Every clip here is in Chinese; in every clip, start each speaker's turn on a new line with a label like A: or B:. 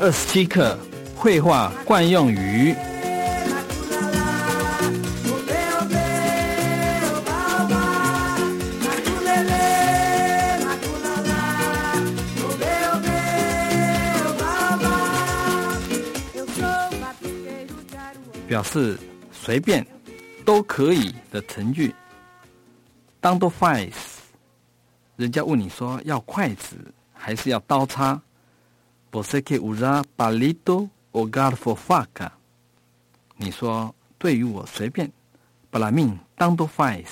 A: 二十七课绘画惯用语。表示随便都可以的成句。当多 fine，人家问你说要筷子还是要刀叉 você que usa palito o garfo faca？你说对于我随便，para mim tanto faz。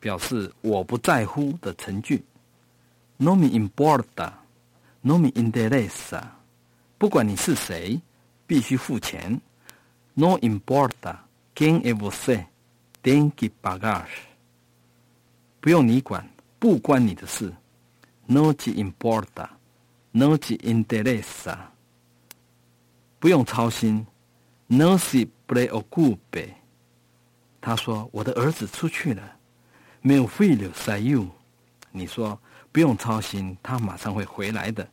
A: 表示我不在乎的成句。No me importa，no me interesa。不管你是谁，必须付钱。No importa quem é você, tem que pagar。不用你管，不关你的事。No te importa, no te interesa。不用操心。No se preocupe。他说：“我的儿子出去了。”Meu filho saiu。你说：“不用操心，他马上会回来的。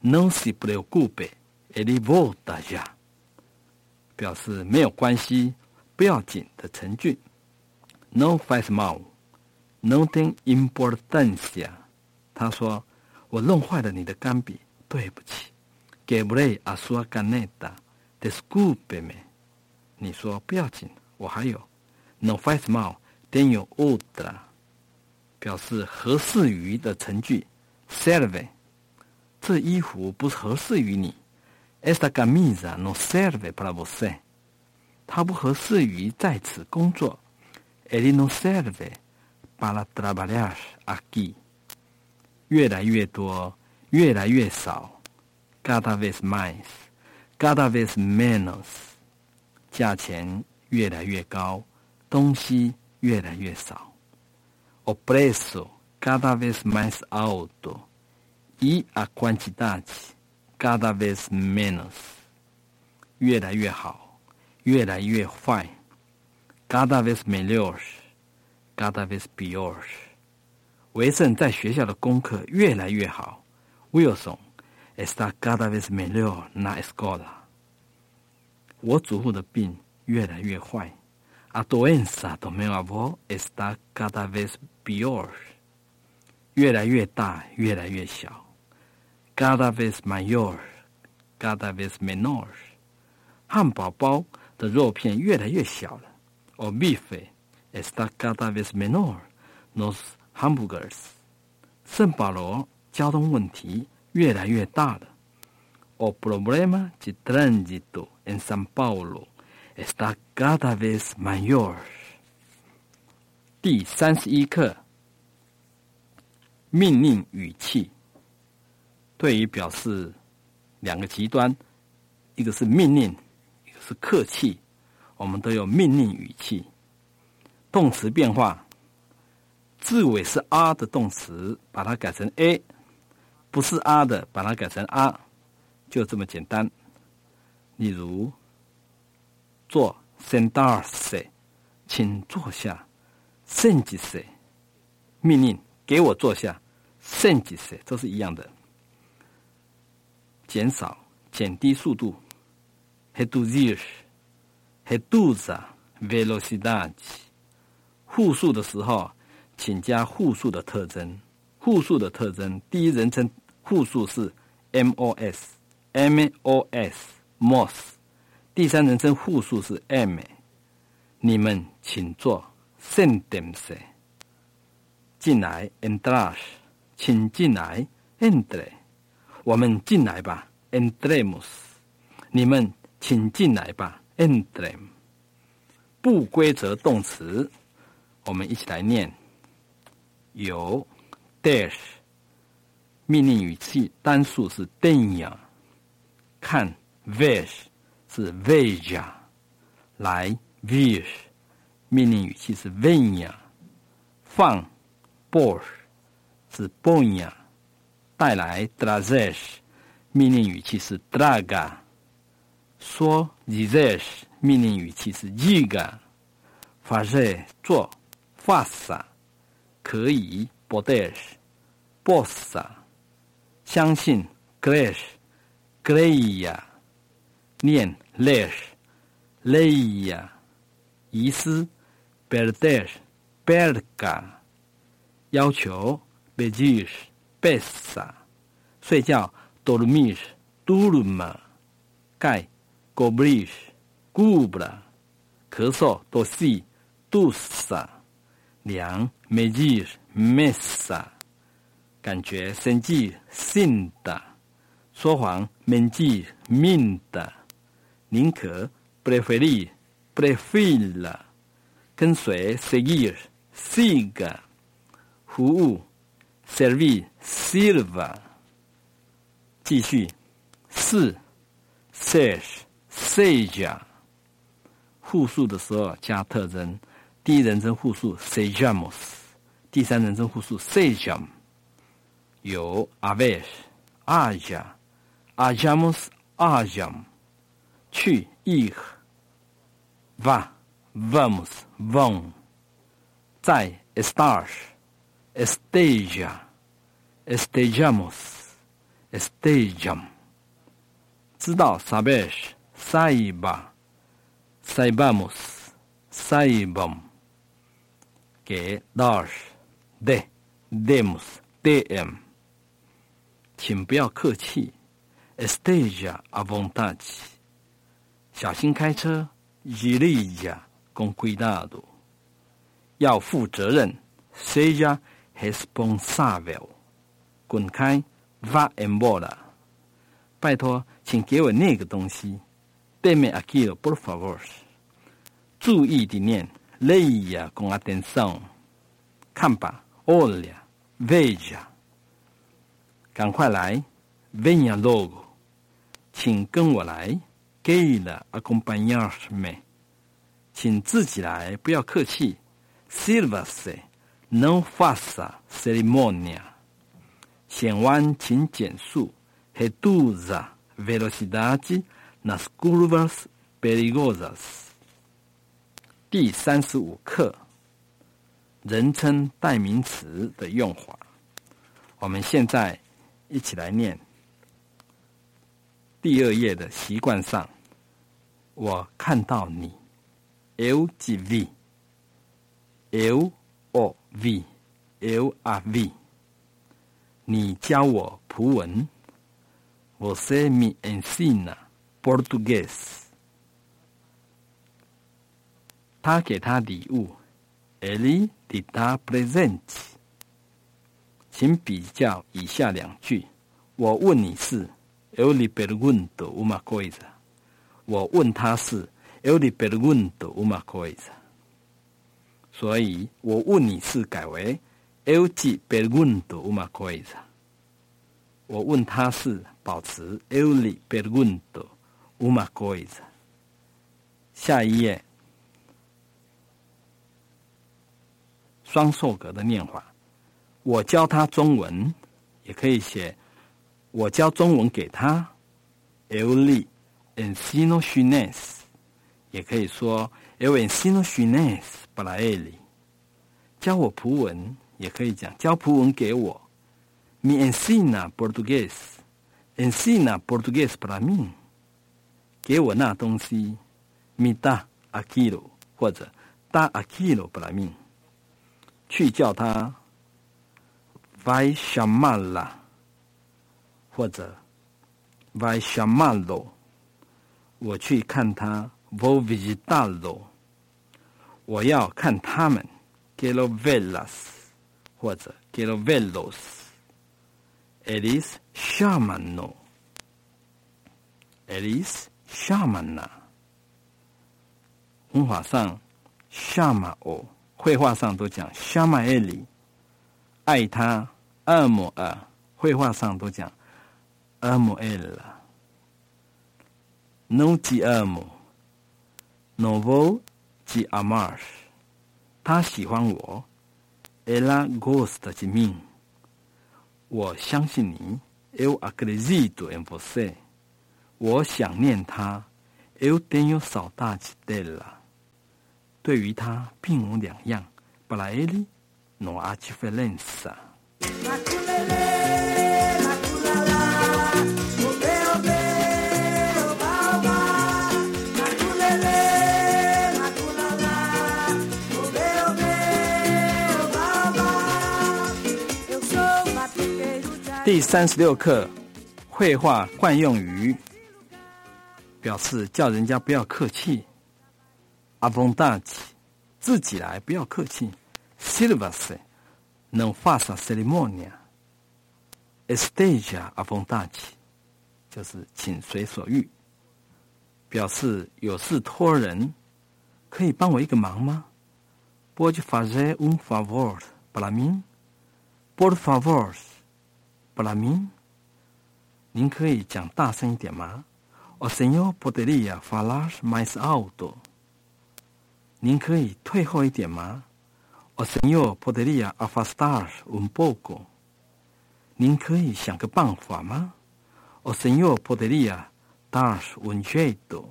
A: ”No se preocupe, ele volta já。表示没有关系、不要紧的成句。No faz mal，no tem importância。他说：“我弄坏了你的钢笔，对不起。”Quebrei a sua caneta，desculpe-me。你说不要紧，我还有。No faz mal，tenho outra。表示合适于的成句。Serve，这衣服不合适于你。Esta camisa no serve para você。它不合适于在此工作。Ele não serve para trabalhar aqui。越来越多，越来越少。Cada vez mais, cada vez menos。价钱越来越高，东西越来越少。O preço cada vez mais alto e a quantidade cada vez menos，越来越好，越来越坏，cada vez melhor，cada vez pior。 维盛在学校的功课越来越好，Wilson está cada vez melhor na escola。我祖父的病越来越坏，a doença do meu avô está cada vez pior。越来越大，越来越小。cada vez mayor, cada vez menor。汉堡包的肉片越来越小了。O bife está cada vez menor nos hamburgers。圣保罗交通问题越来越大了。O problema de trânsito em São Paulo está cada vez maior。第三十一课，命令语气。对于表示两个极端，一个是命令，一个是客气，我们都有命令语气。动词变化，字尾是 R 的动词，把它改成 A；不是 R 的，把它改成 R，就这么简单。例如，坐 s e n d a r s 请坐下 s e n d s 命令给我坐下 s e n d s 都是一样的。减少、减低速度，reduzir，reduzir velocidade。复数的时候，请加复数的特征。复数的特征，第一人称复数是 mos，mos，mos。第三人称复数是 m。你们请坐，sentense。进来，entrar，请进来，entre。我们进来吧，entremos。你们请进来吧，entrem。不规则动词，我们一起来念。有，dash。命令语气单数是 tenha。看，vesh 是 veja。来，vish。命令语气是 venha。放，bosh 是 bonha。带来 d r a z e s 命令语气是 draga。说 dizer 命令语气是 diga。fazer 做 faça。可以 poder。possa。相信 crer。Greya，念 Lesh，Leya，遗失 Berdesh，Berga，要求 Bejish，Bessa，睡觉 Dormish，Durma，盖 Goblish，Gubla，咳嗽 Dosi，Dusa，凉 Mejish，Messa，感觉生计 Sinda。说谎，men 记命的，宁可 preferir，prefer，跟随 seguir，sig，服务 servir，silver，继续是 search，sage，复数的时候加特征，第一人称复数 sejamos，第三人称复数 sejam，有 aves，aja。Ajamos ajam，去 ir，va，vamos，vão，在 estar，esteja，estejamos，estejam，知道 saber，saiba，saibamos，saibam，给 dar，de，demos，dem，请不要客气。Esteja a vontade，小心开车。Dirija com cuidado，要负责任。Seja responsável，滚开。Va embora，拜托，请给我那个东西。Deme aquilo，por favor。注意地念。Leia com atenção，看吧。Olha，veja，赶快来。Venha logo。请跟我来，Gay 了，accompagnarme。请自己来，不要客气。Silva-se，non faça cerimônia。险弯，请减速。Reduza velocidade nas curvas perigosas。第三十五课，人称代名词的用法。我们现在一起来念。第二页的习惯上，我看到你，L G V，L O V，L R V。你教我葡文，Você me ensina português。他给他礼物，Ele lhe dá presente。请比较以下两句，我问你是。Eu lhe pergunto uma coisa，我问他是 Eu lhe pergunto uma coisa，所以我问你是改为 Eu te pergunto uma coisa，我问他是保持 Eu lhe pergunto uma coisa。下一页，双受格的念法，我教他中文，也可以写。我教中文给他，eu lhe ensino chinês，也可以说 eu ensino chinês para él。教我葡文，也可以讲教葡文给我，me ensina português，ensina português para mim。给我那东西，me da aquilo，或者 da aquilo para mim。去叫他，vai chamá-la。或者，vai chamá-lo，我去看他，vou visitá-lo，我要看他们，quero vê-las，或者 quero vê-los，eles chamam-no，eles chamam-na，文法上 chama-o，绘画上都讲 chama ele，爱他，amo a，绘画上都讲。amo ela. Não te amo. Não vou te amar. 他喜欢我，ela gosta de mim。我相信你，eu acredito em você。我想念他，eu tenho saudade dela。对于他并无两样。布莱利诺阿奇弗兰斯。第三十六课，绘画惯用语，表示叫人家不要客气，阿崩大气，自己来，不要客气。Silvase non faça cerimônia. Esteja à vontade，就是请随所欲，表示有事托人，可以帮我一个忙吗？Pode fazer um favor para mim? Por favor, para mim？您可以讲大声一点吗？O senhor poderia falar mais alto？您可以退后一点吗？O senhor poderia afastar um pouco？您可以想个办法吗？O senhor poderia dar um jeito？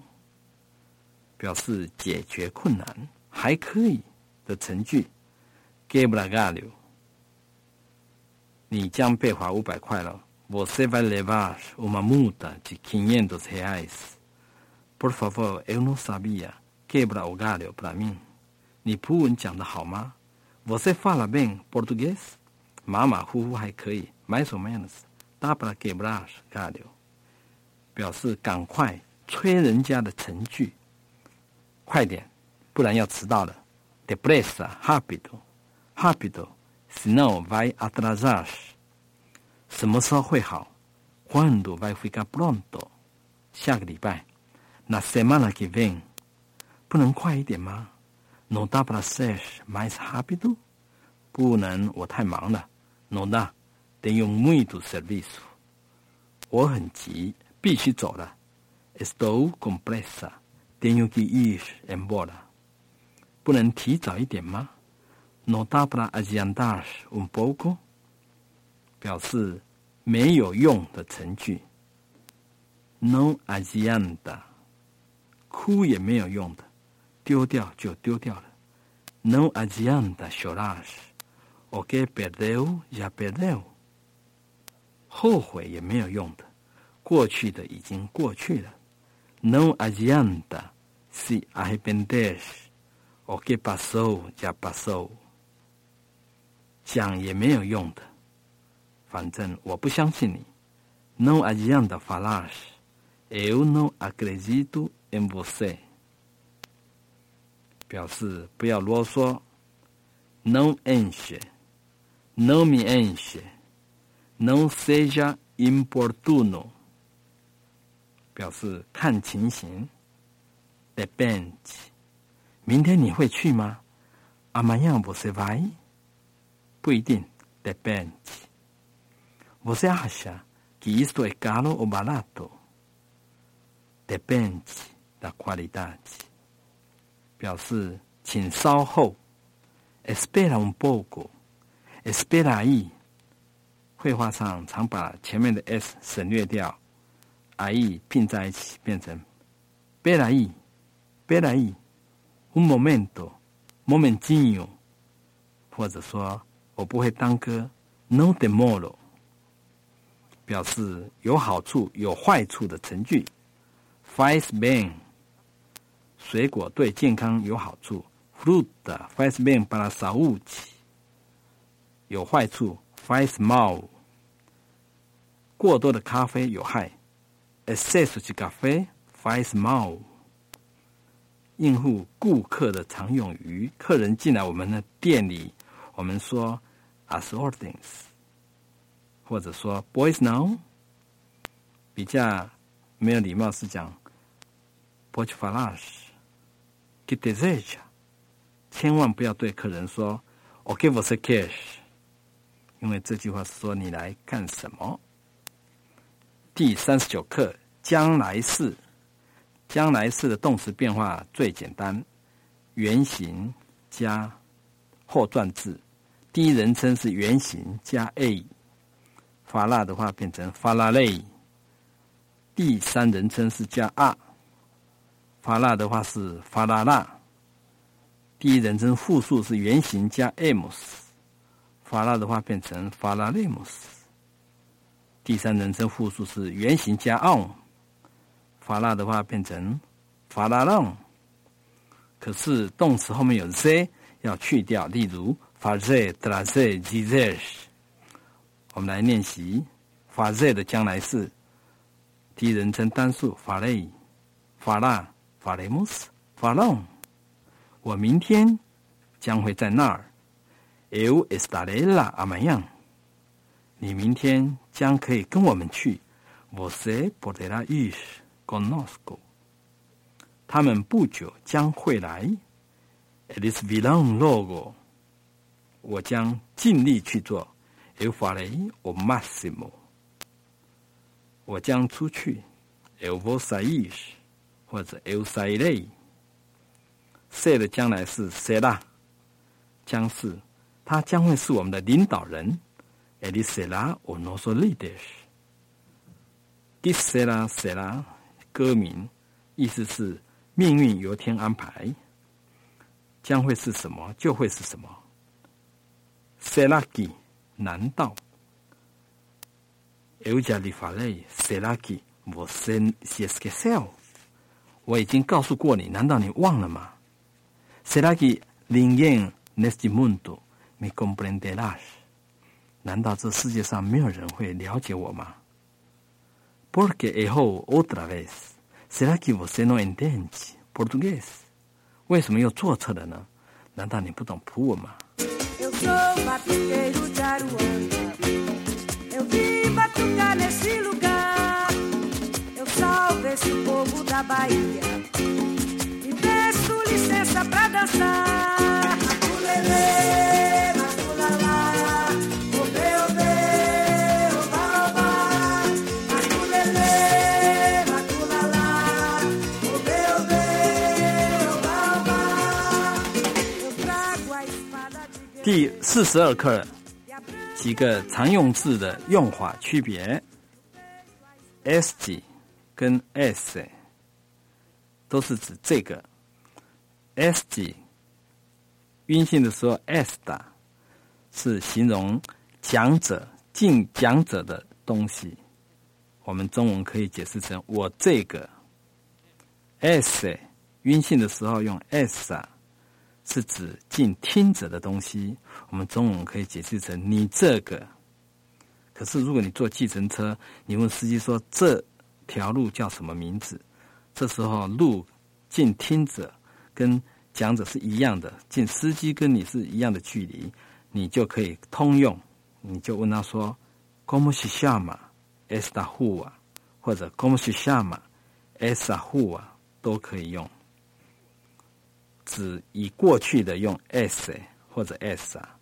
A: 表示解决困难还可以的成句。Gabriel，你将被罚五百块了。Você vai levar uma multa de quinhentos reais. Por favor, eu não sabia. Quebra o galho para mim. 你葡文讲的好吗？Você fala bem português？马马虎虎还可以。Mais ou menos. Dá para quebrar galho？表示赶快催人家的程序。快点，不然要迟到了。Depressa, rápido, rápido, senão vai atrasar. 什么时候会好？Quando vai ficar pronto？下个礼拜。Na semana que vem。不能快一点吗？No dá para ser mais rápido？不能，我太忙了。No dá, tenho muito serviço。我很急，必须走了。Estou com pressa, tenho que ir embora。不能提早一点吗？No dá para adiantar um pouco？表示没有用的程序。No adianta，哭也没有用的。丢掉就丢掉了。Não adianta chorar. O que perdeu já perdeu. 后悔也没有用的，过去的已经过去了。Não adianta se arrepender. O que passou já passou. 讲也没有用的，反正我不相信你。Não adianta falar. Eu não acredito em você. 表示不要啰嗦 No enche, no me enche, no seja importuno。表示看情形，depende。明天你会去吗？Amanhã você vai？不一定，depende。Você acha que isto é caro ou barato? Depende da qualidade. 表示请稍后，espera un poco，espera ahí。绘画上常把前面的 s 省略掉，ahí 拼在一起变成 espera ahí，espera ahí，un momento，momentinho，或者说我不会当歌，no demoro，表示有好处有坏处的成句，faz bem。水果对健康有好处，fruta faz bem para a saúde。有坏处，faz mal。过多的咖啡有害，excesso de café faz mal。应付顾客的常用语，客人进来我们的店里，我们说 as ordens，或者说 boys now。比较没有礼貌是讲 pode falar。Que deseja？千万不要对客人说 “OK, você quer”，因为这句话是说你来干什么。第三十九课，将来式。将来式的动词变化最简单，原形加后转字。第一人称是原形加 a，发蜡的话变成发蜡类。第三人称是加 r。发蜡的话是发拉拉，第一人称复数是原形加 amos，发蜡的话变成发拉雷姆斯。第三人称复数是原形加 on，发蜡的话变成发拉浪。可是动词后面有 z 要去掉，例如发 z、d 拉 z、g z。我们来练习法 z 的将来式，第一人称单数法雷、法拉、法雷姆斯、法隆。我明天将会在那儿。Eu estarei lá amanhã。你明天将可以跟我们去。Você poderá ir conosco。他们不久将会来。Eles virão logo。我将尽力去做。Eu farei o máximo。我将出去。Eu vou sair，或者 Eu sairei。Ser 的将来是 será，将是，他将会是我们的领导人。Ele será o nosso líder。This será será，歌名，意思是命运由天安排，将会是什么就会是什么。Será que？难道？Eu já lhe falei. Será que você se esqueceu？我已经告诉过你，难道你忘了吗？Será que ninguém neste mundo me compreenderá？难道这世界上没有人会了解我吗？Porque errou outra vez. Será que você não entende português？为什么又做错了呢？难道你不懂葡文吗？Eu sou 第四十二课几个常用字的用法区别。：s g 跟 s 都是指这个。s 级阴性的时候，s 的，是形容讲者、敬讲者的东西。我们中文可以解释成“我这个”。s 阴性的时候用 s 啊，是指敬听者的东西。我们中文可以解释成“你这个”。可是如果你坐计程车，你问司机说这条路叫什么名字？这时候路近听者。跟讲者是一样的，近司机跟你是一样的距离，你就可以通用。你就问他说：“Como se chama esta rua？” 或者 “Como se chama esta rua？” 都可以用。指已过去的用 “s” 或者 “s”，啊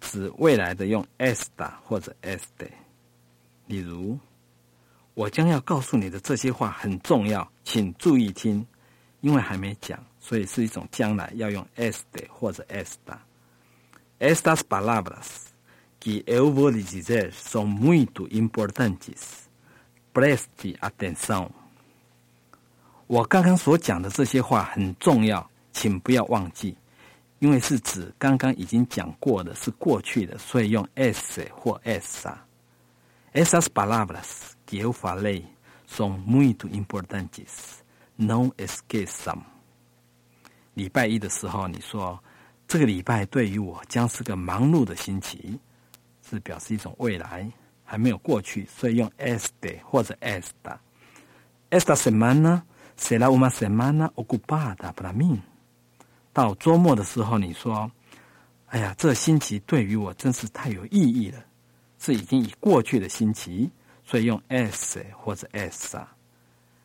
A: 指未来的用 s 的或者 “este”。例如，我将要告诉你的这些话很重要，请注意听，因为还没讲。所以是一种将来要用 este 或者 esta。Estas palavras que eu vou lhe dizer são muito importantes. Preste atenção。我刚刚所讲的这些话很重要，请不要忘记，因为是指刚刚已经讲过的，是过去的，所以用 's' 或 essa。Essas palavras que eu falei são muito importantes. Não esqueçam. 礼拜一的时候，你说这个礼拜对于我将是个忙碌的星期，是表示一种未来还没有过去，所以用 este 或者 esta。Esta semana será uma semana ocupada para mí。到周末的时候，你说：“哎呀，这星期对于我真是太有意义了，是已经以过去的星期，所以用 s 或者 essa。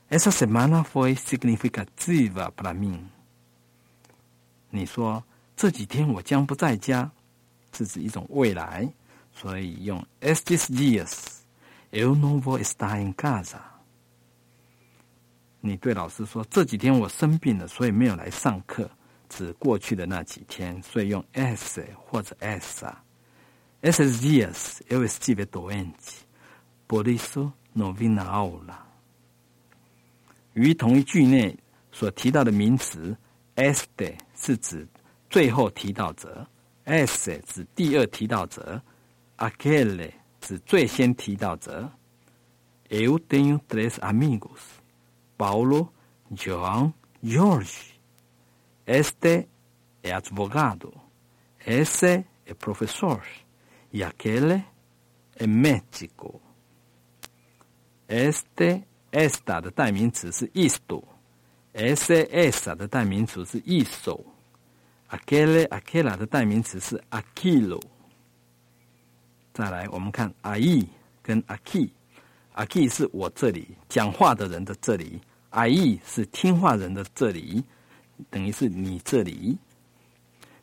A: Esta semana foi significativa para mí。”你说这几天我将不在家，是指一种未来，所以用 estes dias eu não vou estar em casa。你对老师说这几天我生病了，所以没有来上课，指过去的那几天，所以用 es 或者 essa。Esses dias eu estive doente, por isso não vim na aula。与同一句内所提到的名词 este。是指最后提到者，esse 指第二提到者，aquele 指最先提到者。Eu tenho três amigos: Paulo, João, Jorge. Este é advogado, esse é professor e aquele é médico. Este esta 的代名词是 esto，ese esa 的代名词是 eso，aquele aquela 的代名词是 aquilo。再来，我们看 ai 跟 aki，aki 是我这里讲话的人的这里，ai 是听话人的这里，等于是你这里。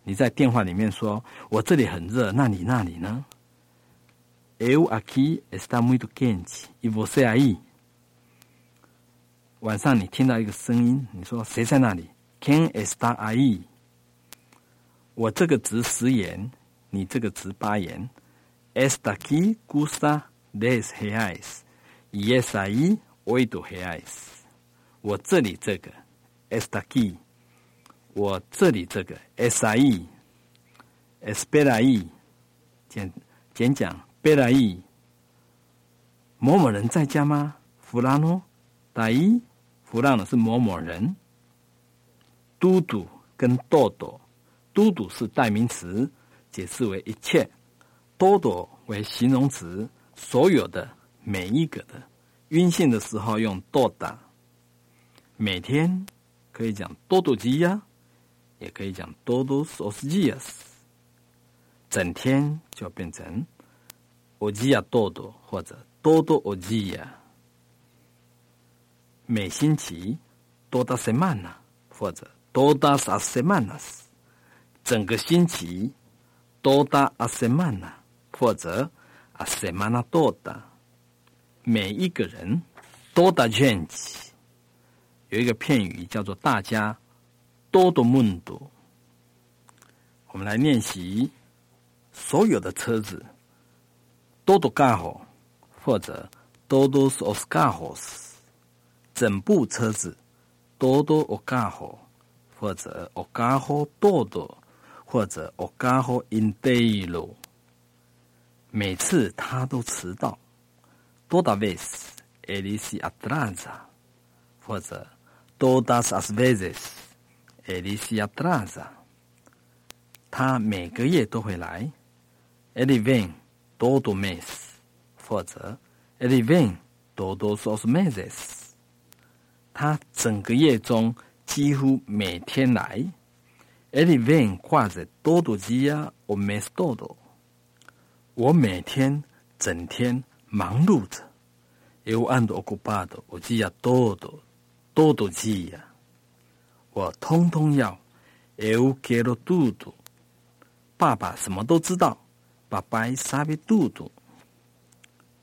A: 你在电话里面说：“我这里很热，那你那里呢？？”Eu aqui está muito quente e você aí。晚上你听到一个声音，你说谁在那里？Quem está aí？我这个值十元，你这个值八元。Esta aqui custa dez reais e essa aí oito reais。我这里这个，esta aqui。我这里这个 es i E S B I E 简简讲 B I E 某某人在家吗？弗拉诺大一弗拉诺是某某人。嘟嘟跟豆豆，嘟嘟是代名词，解释为一切；多多为形容词，所有的每一个的。晕眩的时候用多打。每天可以讲多多鸡呀。也可以讲多多 os dias，整天就变成我只要多多或者多多我只要每星期多达塞曼娜或者多达萨塞曼娜斯整个星期多达阿塞曼娜或者阿塞曼娜多达每一个人多达圈奇有一个片语叫做大家多多梦多。我们来练习所有的车子多多 carro 或者 todos os carros，整部车子。多多 o carro 或者 o carro todo 或者 o carro inteiro。每次他都迟到。Toda vez ele se atrasa，或者 todas as vezes。Alicia Plaza，他每个月都会来。Elivin 多多 miss 或者，every day 多多数数 miss。他整个夜中几乎每天来，every day 挂着多度吉呀，我 miss 多。我每天整天忙碌着，every and 𠮶 个 bad 我知啊多多多多吉呀，我通通要 every day 都多度。爸爸什么都知道。爸爸 sabe tudo。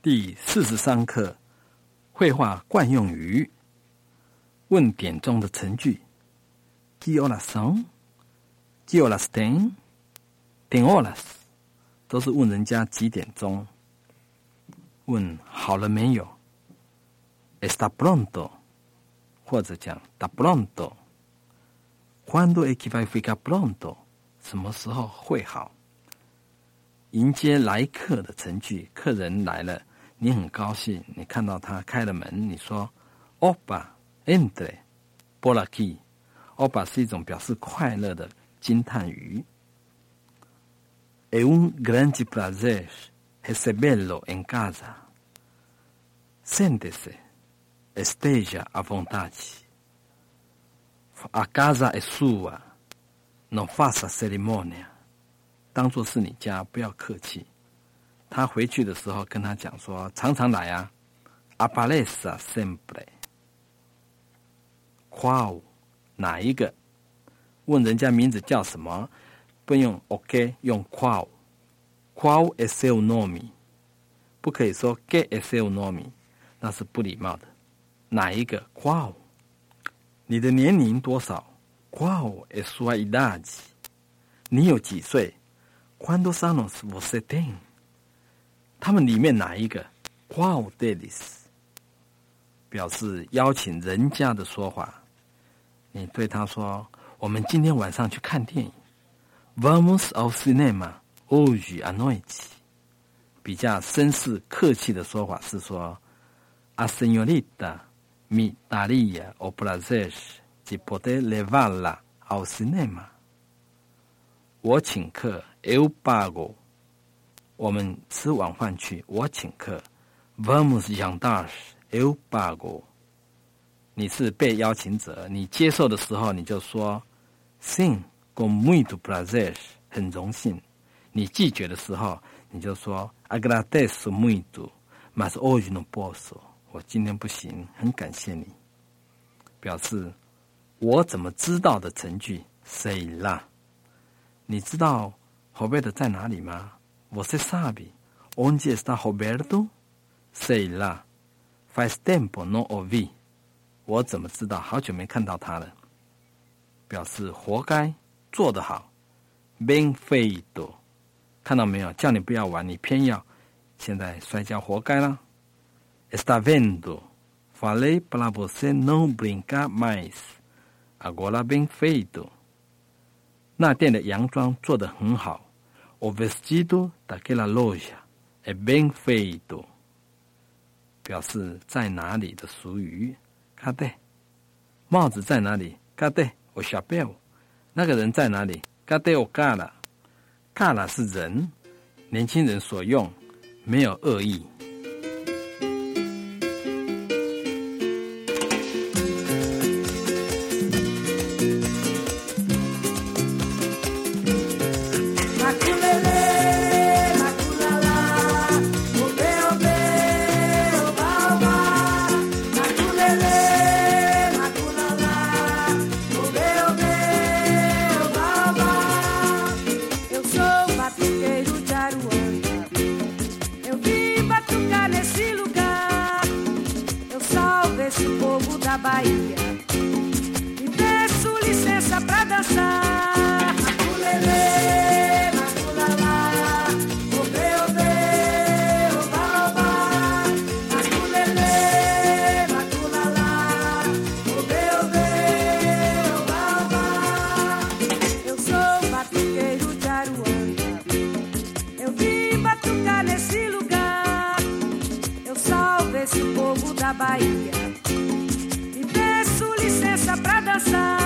A: 第四十三课，绘画惯用语。问点中的成句：Que horas são？Que horas tem？Tem horas，都是问人家几点钟。问好了没有？Está pronto，或者讲 Da pronto。Quando é que vai ficar pronto？什么时候会好？迎接来客的程序，客人来了，你很高兴。你看到他开了门，你说：“Opa, entre, por aqui。” Opa 是一种表示快乐的惊叹语。É um grande prazer recebê-lo in casa. Sente-se, esteja à vontade. A casa é sua, não faça cerimonia. 当做是你家不要客气。他回去的时候跟他讲说常常来呀阿巴雷斯啊 simply qual 哪一个？问人家名字叫什么？不用 ok 用 qual qual as say you know me 不可以说 get as say you know me 那是不礼貌的。哪一个？Qual 你的年龄多少？Qual as 说一大集你有几岁？？Quantos anos você tem？他们里面哪一个？Qual deles？表示邀请人家的说法。你对他说：“我们今天晚上去看电影。”Vamos ao cinema hoje à noite。比较绅士客气的说法是说：“A senhorita。” Mi daría o placer de poder llevarla al cinema。我请客，eu pago。我们吃晚饭去，我请客。Vamos jantar eu pago。你是被邀请者，你接受的时候你就说 sim com muito prazer，很荣幸。你拒绝的时候你就说 agradeço muito，mas hoje não posso。我今天不行，很感谢你。表示我怎么知道的成句 say 啦。你知道 Roberto 在哪里吗？Você sabe onde está Roberto? Sei lá. Faz tempo não o vi. 我怎么知道？好久没看到他了。表示活该，做得好。Bem feito. 看到没有？叫你不要玩，你偏要。现在摔跤，活该啦。Está vendo? Falei para você não brincar mais. Agora bem feito. 那店的洋装做得很好。O vestido daquela loja é bem feito。表示在哪里的俗语。Cadê？帽子在哪里？Cadê o chapéu？那个人在哪里？Cadê o cara？cara 是人，年轻人所用，没有恶意。
B: Branca bandeira de Oxalá, no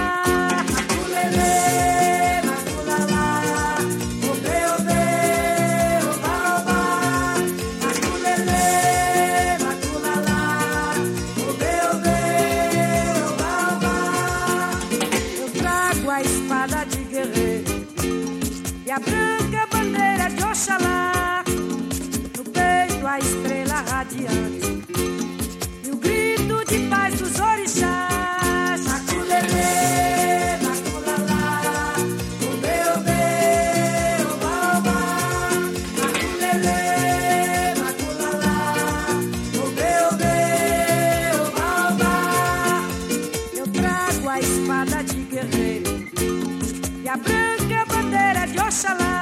B: a branca bandeira de Oxalá.